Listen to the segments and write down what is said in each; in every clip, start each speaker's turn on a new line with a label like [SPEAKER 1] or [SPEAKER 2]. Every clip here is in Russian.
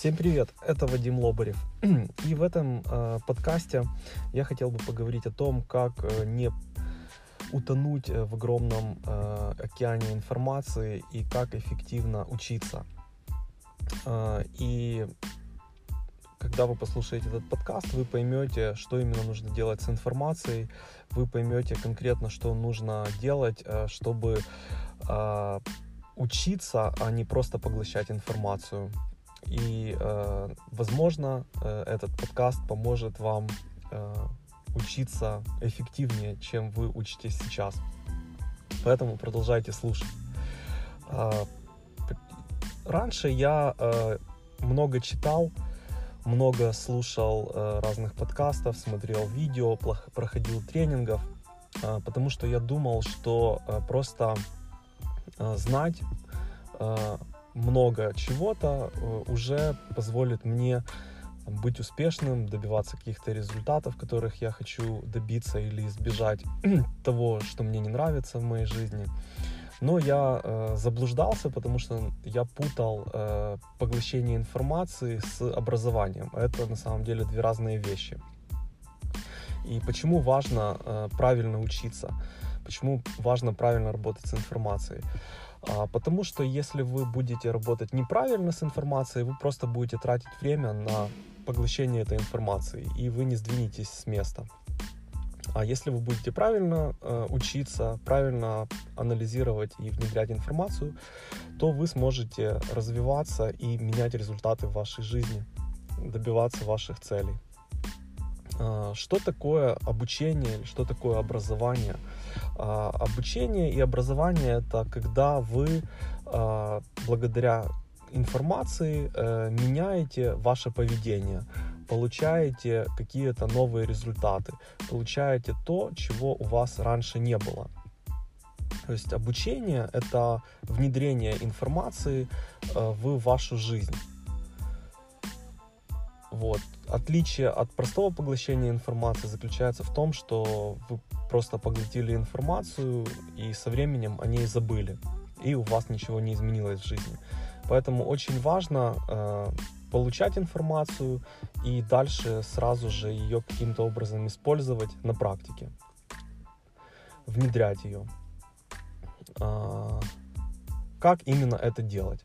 [SPEAKER 1] Всем привет, это Вадим Лобарев. И в этом э, подкасте я хотел бы поговорить о том, как э, не утонуть э, в огромном э, океане информации и как эффективно учиться. Э, и когда вы послушаете этот подкаст, вы поймете, что именно нужно делать с информацией, вы поймете конкретно, что нужно делать, э, чтобы учиться, а не просто поглощать информацию. И, э, возможно, э, этот подкаст поможет вам э, учиться эффективнее, чем вы учитесь сейчас. Поэтому продолжайте слушать. Э, раньше я э, много читал, много слушал э, разных подкастов, смотрел видео, проходил тренингов, э, потому что я думал, что э, просто э, знать э, много чего-то э, уже позволит мне быть успешным, добиваться каких-то результатов, которых я хочу добиться или избежать того, что мне не нравится в моей жизни. Но я э, заблуждался, потому что я путал э, поглощение информации с образованием. Это на самом деле две разные вещи. И почему важно э, правильно учиться? Почему важно правильно работать с информацией? А, потому что если вы будете работать неправильно с информацией, вы просто будете тратить время на поглощение этой информации, и вы не сдвинетесь с места. А если вы будете правильно э, учиться, правильно анализировать и внедрять информацию, то вы сможете развиваться и менять результаты в вашей жизни, добиваться ваших целей. Э, что такое обучение, что такое образование? Э, обучение и образование это когда вы э, благодаря информации э, меняете ваше поведение получаете какие-то новые результаты, получаете то, чего у вас раньше не было. То есть обучение — это внедрение информации э, в вашу жизнь. Вот. Отличие от простого поглощения информации заключается в том, что вы просто поглотили информацию и со временем о ней забыли, и у вас ничего не изменилось в жизни. Поэтому очень важно э, получать информацию и дальше сразу же ее каким-то образом использовать на практике, внедрять ее. А, как именно это делать?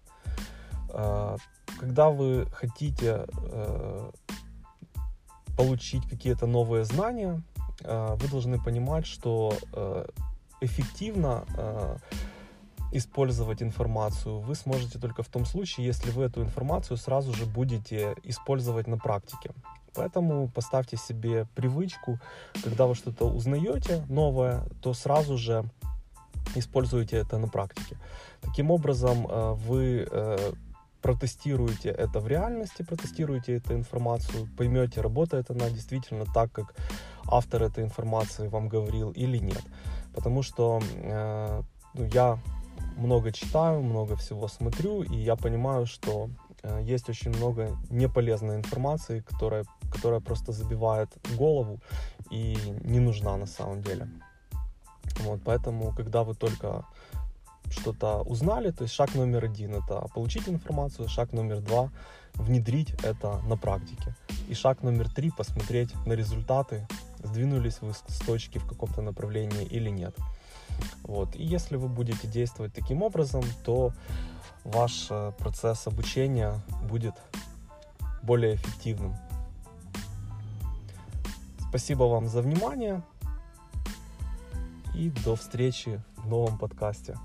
[SPEAKER 1] Когда вы хотите э, получить какие-то новые знания, э, вы должны понимать, что э, эффективно использовать информацию вы сможете только в том случае, если вы эту информацию сразу же будете использовать на практике. Поэтому поставьте себе привычку, когда вы что-то узнаете новое, то сразу же используйте это на практике. Таким образом, э, вы э, протестируете это в реальности, протестируете эту информацию, поймете, работает она действительно так, как автор этой информации вам говорил или нет. Потому что э, ну, я много читаю, много всего смотрю, и я понимаю, что э, есть очень много неполезной информации, которая, которая просто забивает голову и не нужна на самом деле. Вот, поэтому, когда вы только что-то узнали, то есть шаг номер один это получить информацию, шаг номер два внедрить это на практике. И шаг номер три посмотреть на результаты, сдвинулись вы с точки в каком-то направлении или нет. Вот. И если вы будете действовать таким образом, то ваш э, процесс обучения будет более эффективным. Спасибо вам за внимание и до встречи в новом подкасте.